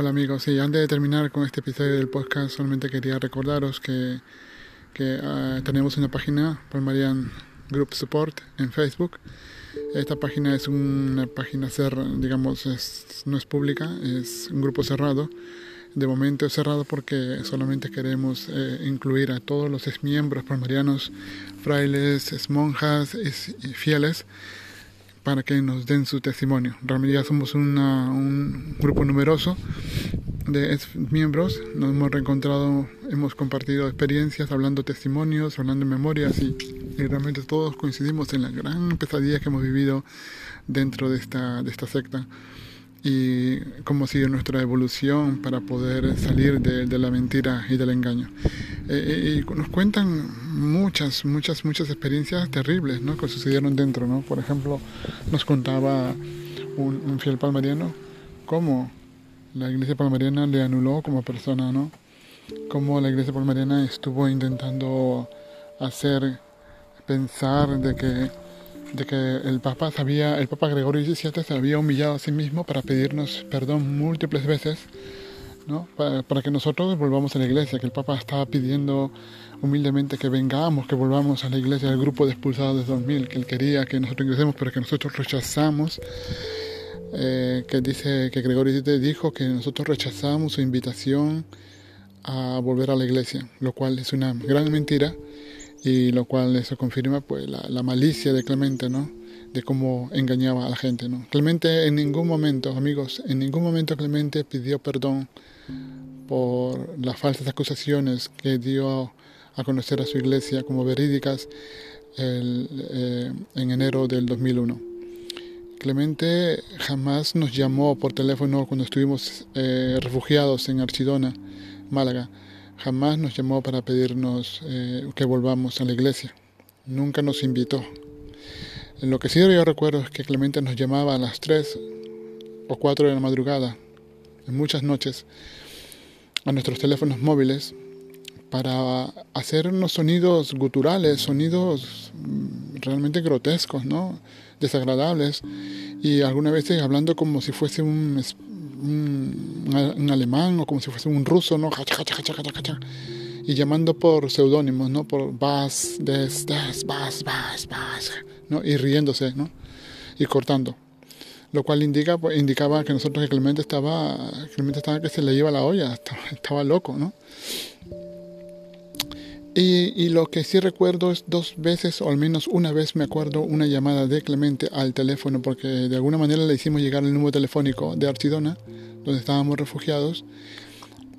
Hola amigos, sí, antes de terminar con este episodio del podcast solamente quería recordaros que, que uh, tenemos una página, Palmarian Group Support, en Facebook. Esta página es una página ser, digamos, es, no es pública, es un grupo cerrado. De momento es cerrado porque solamente queremos eh, incluir a todos los miembros palmarianos, frailes, monjas y fieles para que nos den su testimonio. Realmente ya somos un grupo numeroso de miembros, nos hemos reencontrado, hemos compartido experiencias, hablando testimonios, hablando memorias y, realmente todos coincidimos en la gran pesadilla que hemos vivido dentro de esta, secta y cómo sigue nuestra evolución para poder salir de la mentira y del engaño. Eh, eh, y nos cuentan muchas, muchas, muchas experiencias terribles ¿no? que sucedieron dentro. ¿no? Por ejemplo, nos contaba un, un fiel palmariano cómo la iglesia palmariana le anuló como persona, ¿no? Cómo la iglesia palmariana estuvo intentando hacer pensar de que de que el Papa sabía, el Papa Gregorio XVII se había humillado a sí mismo para pedirnos perdón múltiples veces, ¿no? Para, que nosotros volvamos a la iglesia, que el Papa estaba pidiendo humildemente que vengamos, que volvamos a la iglesia del grupo de expulsados de 2000, que él quería que nosotros ingresemos, pero que nosotros rechazamos, eh, que dice que Gregorio XVII dijo que nosotros rechazamos su invitación a volver a la iglesia, lo cual es una gran mentira y lo cual eso confirma pues la, malicia de Clemente, ¿no? De cómo engañaba a la gente, ¿no? Clemente en ningún momento, amigos, en ningún momento Clemente pidió perdón por las falsas acusaciones que dio a conocer a su iglesia como verídicas eh, en enero del 2001. Clemente jamás nos llamó por teléfono cuando estuvimos eh, refugiados en Archidona, Málaga jamás nos llamó para pedirnos eh, que volvamos a la iglesia. Nunca nos invitó. Lo que sí yo recuerdo es que Clemente nos llamaba a las 3 o 4 de la madrugada, en muchas noches, a nuestros teléfonos móviles para hacer unos sonidos guturales, sonidos mm, realmente grotescos, ¿no? desagradables, y algunas veces hablando como si fuese un, alemán o como si fuese un ruso, ¿no? Y llamando por seudónimos, ¿no? Por Bas, Des, Des, Bas, Bas, Bas, ¿no? Y riéndose, ¿no? Y cortando. Lo cual indica, pues, indicaba que nosotros, que Clemente estaba, Clemente estaba que se le iba la olla, estaba, loco, ¿no? Y, lo que sí recuerdo es dos veces, o al menos una vez me acuerdo, una llamada de Clemente al teléfono, porque de alguna manera le hicimos llegar el número telefónico de Archidona, donde estábamos refugiados.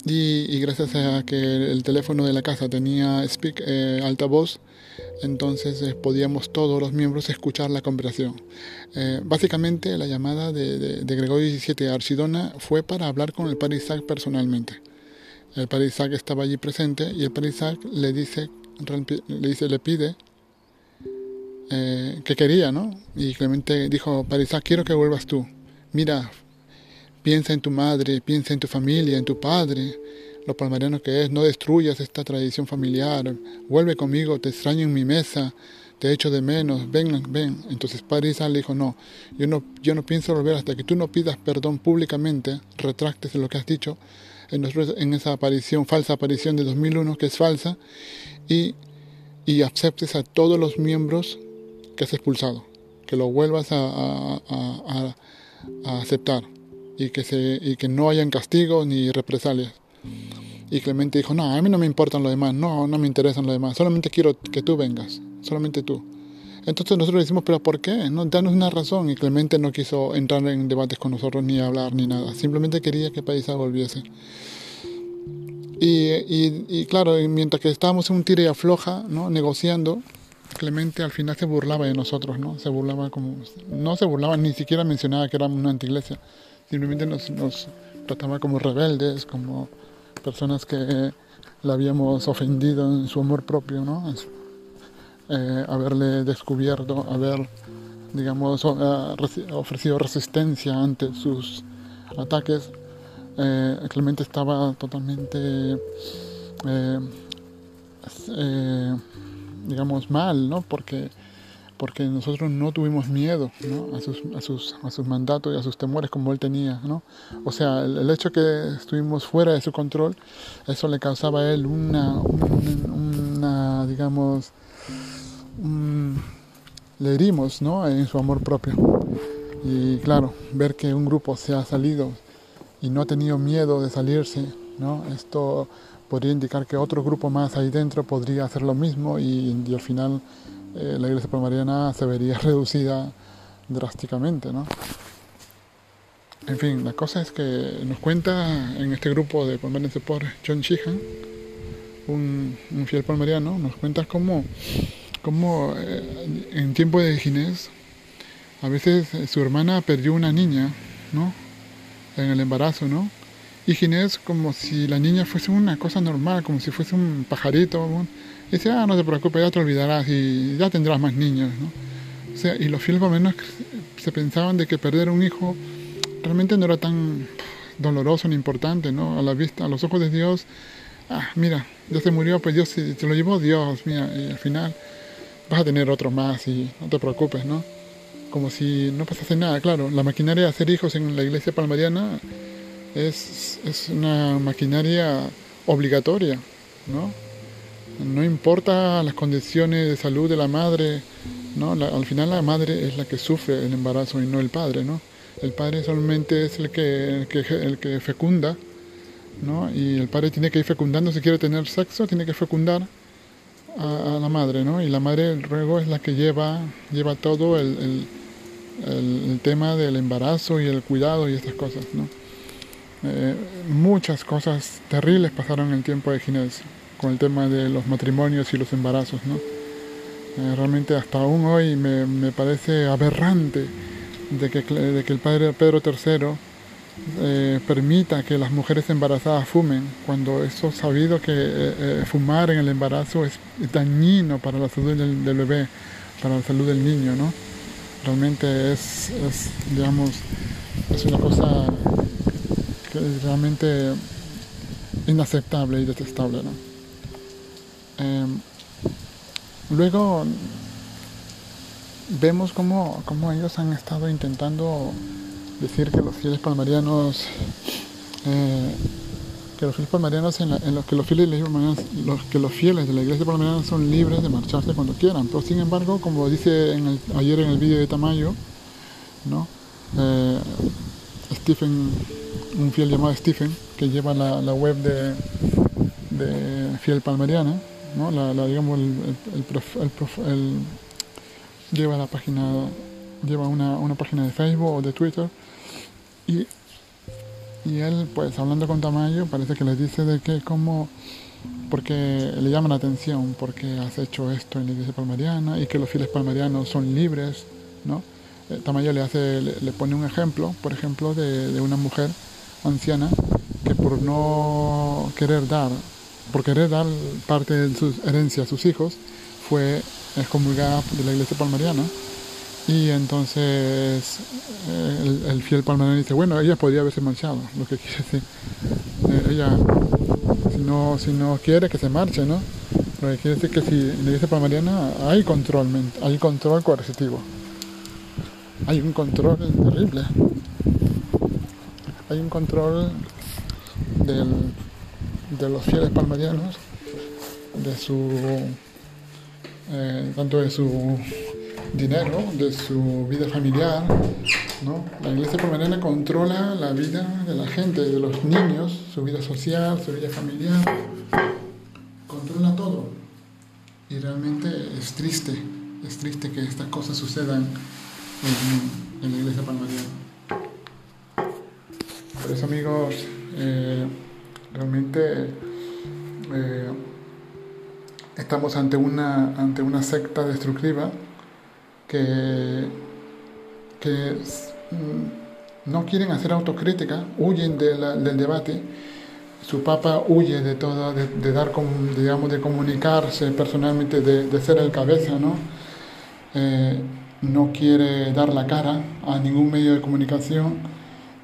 Y, y gracias a que el teléfono de la casa tenía speak, eh, altavoz, entonces eh, podíamos todos los miembros escuchar la conversación. Eh, básicamente la llamada de, de, Gregorio XVII a Archidona fue para hablar con el padre Isaac personalmente el padre Isaac estaba allí presente y el padre Isaac le dice, le, dice, le pide eh, que quería, ¿no? Y Clemente dijo, padre Isaac, quiero que vuelvas tú. Mira, piensa en tu madre, piensa en tu familia, en tu padre, lo palmariano que es, no destruyas esta tradición familiar, vuelve conmigo, te extraño en mi mesa, te echo de menos, ven, ven. Entonces Padre Isaac le dijo, no, yo no, yo no pienso volver hasta que tú no pidas perdón públicamente, retractes lo que has dicho, en, en esa aparición, falsa aparición de 2001, que es falsa, y, y aceptes a todos los miembros que has expulsado, que lo vuelvas a, a, a, a aceptar y que, se, y que no hayan castigos ni represalias. Y Clemente dijo, no, a mí no me importan los demás, no, no me interesan los demás, solamente quiero que tú vengas, solamente tú. Entonces nosotros decimos, pero ¿por qué? No, danos una razón. Y Clemente no quiso entrar en debates con nosotros, ni hablar, ni nada. Simplemente quería que Paisa volviese. Y, y, claro, mientras que estábamos en un tire y afloja, ¿no? negociando, Clemente al final se burlaba de nosotros, ¿no? Se burlaba como... No se burlaba, ni siquiera mencionaba que éramos una antiglesia. Simplemente nos, nos trataba como rebeldes, como personas que le habíamos ofendido en su amor propio, ¿no? eh, haberle descubierto, haber, digamos, ofrecido resistencia ante sus ataques, eh, Clemente estaba totalmente, eh, eh, digamos, mal, ¿no? Porque, porque nosotros no tuvimos miedo a, sus, mandatos y a sus temores como él tenía. O sea, el, hecho que estuvimos fuera de su control, eso le causaba a él una, una, digamos, le herimos en su amor propio. Y claro, ver que un grupo se ha salido y no ha tenido miedo de salirse, esto podría indicar que otro grupo más ahí dentro podría hacer lo mismo y, y al final eh, la iglesia palmariana se vería reducida drásticamente, ¿no? En fin, la cosa es que nos cuenta en este grupo de Palmarian por John Sheehan, un, fiel palmariano, nos cuenta cómo, cómo eh, en tiempo de Ginés, a veces su hermana perdió una niña, ¿no? En el embarazo, ¿no? Y Ginés como si la niña fuese una cosa normal, como si fuese un pajarito. Dice, ah, no te preocupes, ya te olvidarás y ya tendrás más niños, ¿no? O sea, y los fieles menos se pensaban de que perder un hijo realmente no era tan doloroso ni importante, ¿no? A la vista, a los ojos de Dios, ah, mira, ya se murió, pues Dios se, lo llevó Dios, mira, y al final vas a tener otro más y no te preocupes, ¿no? Como si no pasase nada, claro, la maquinaria de hacer hijos en la iglesia palmariana es, es una maquinaria obligatoria, ¿no? No importa las condiciones de salud de la madre, ¿no? al final la madre es la que sufre el embarazo y no el padre, ¿no? El padre solamente es el que, el que, fecunda, ¿no? Y el padre tiene que ir fecundando, si quiere tener sexo, tiene que fecundar a, la madre, ¿no? Y la madre luego es la que lleva, lleva todo el, el, tema del embarazo y el cuidado y estas cosas, ¿no? Eh, muchas cosas terribles pasaron en el tiempo de Ginés con el tema de los matrimonios y los embarazos. ¿no? Eh, realmente hasta aún hoy me, me parece aberrante de que, de que, el padre Pedro III eh, permita que las mujeres embarazadas fumen, cuando eso sabido que eh, fumar en el embarazo es dañino para la salud del, bebé, para la salud del niño, ¿no? Realmente es, es, digamos, es una cosa que es realmente inaceptable y detestable, ¿no? Em, luego vemos cómo, ellos han estado intentando decir que los fieles palmarianos eh, que los fieles palmarianos en, los que los fieles los que los fieles de la iglesia palmariana son libres de marcharse cuando quieran pero sin embargo como dice ayer en el vídeo de Tamayo ¿no? Eh, Stephen un fiel llamado Stephen que lleva la, la web de, de fiel palmariana ¿no? La, digamos, el, el, lleva la página, lleva una, una, página de Facebook o de Twitter y, y él, pues hablando con Tamayo, parece que le dice de que como, porque le llama la atención, porque has hecho esto en la iglesia palmariana y que los fieles palmarianos son libres, ¿no? Eh, Tamayo le, hace, le, pone un ejemplo, por ejemplo, de, de una mujer anciana que por no querer dar por querer dar parte de su herencia a sus hijos, fue excomulgada de la iglesia palmariana. Y entonces eh, el, fiel palmariano dice, bueno, ella podría haberse marchado, lo que quiere decir. Eh, ella, si no, si no quiere que se marche, ¿no? Lo que quiere decir que si la iglesia palmariana hay control, hay control coercitivo. Hay un control terrible. Hay un control del de los fieles palmarianos, de su, eh, tanto de su dinero, de su vida familiar. ¿no? La iglesia palmariana controla la vida de la gente, de los niños, su vida social, su vida familiar, controla todo. Y realmente es triste, es triste que estas cosas sucedan en, la iglesia palmariana. Por eso amigos, eh, Realmente eh, estamos ante una, ante una secta destructiva que, que mm, no quieren hacer autocrítica, huyen del debate. Su papa huye de todo, de, dar, digamos, de comunicarse personalmente, de, ser el cabeza, ¿no? Eh, no quiere dar la cara a ningún medio de comunicación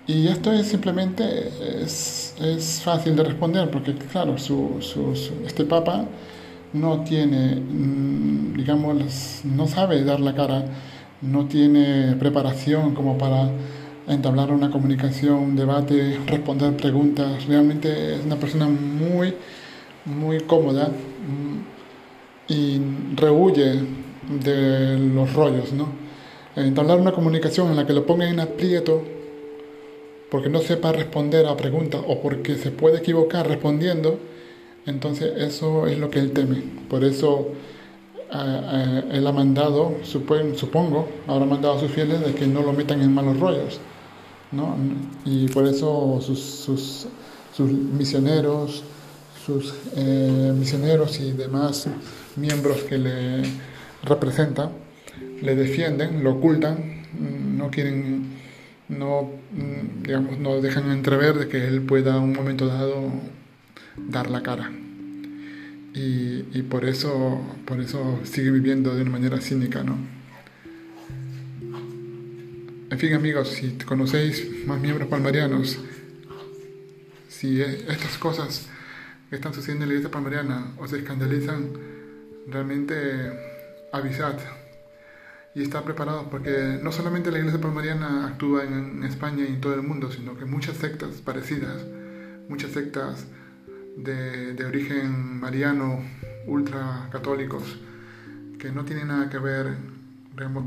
y esto es simplemente, es, es fácil de responder, porque claro, su, su, este Papa no tiene, mm, digamos, no sabe dar la cara, no tiene preparación como para entablar una comunicación, un debate, responder preguntas. Realmente es una persona muy, muy cómoda mm, y rehuye de los rollos, ¿no? Entablar una comunicación en la que lo ponga en aprieto porque no sepa responder a preguntas o porque se puede equivocar respondiendo, entonces eso es lo que él teme. Por eso eh, eh, él ha mandado, supongo, habrá mandado a sus fieles de que no lo metan en malos rollos. ¿no? Y por eso sus, sus, sus misioneros, sus eh, misioneros y demás miembros que le representan, le defienden, lo ocultan, no quieren no, mm, digamos, no dejan entrever de que él pueda en un momento dado dar la cara. Y, y, por, eso, por eso sigue viviendo de una manera cínica, ¿no? En fin, amigos, si conocéis más miembros palmarianos, si estas cosas que están sucediendo en la iglesia palmariana os escandalizan, realmente avisad y estar preparados porque no solamente la iglesia palmariana actúa en, España y en todo el mundo, sino que muchas sectas parecidas, muchas sectas de, de origen mariano, ultra católicos, que no tienen nada que ver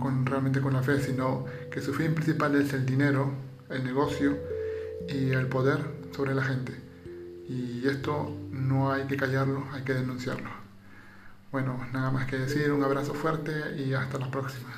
con, realmente con la fe, sino que su fin principal es el dinero, el negocio y el poder sobre la gente. Y esto no hay que callarlo, hay que denunciarlo. Bueno, nada más que decir, un abrazo fuerte y hasta la próxima.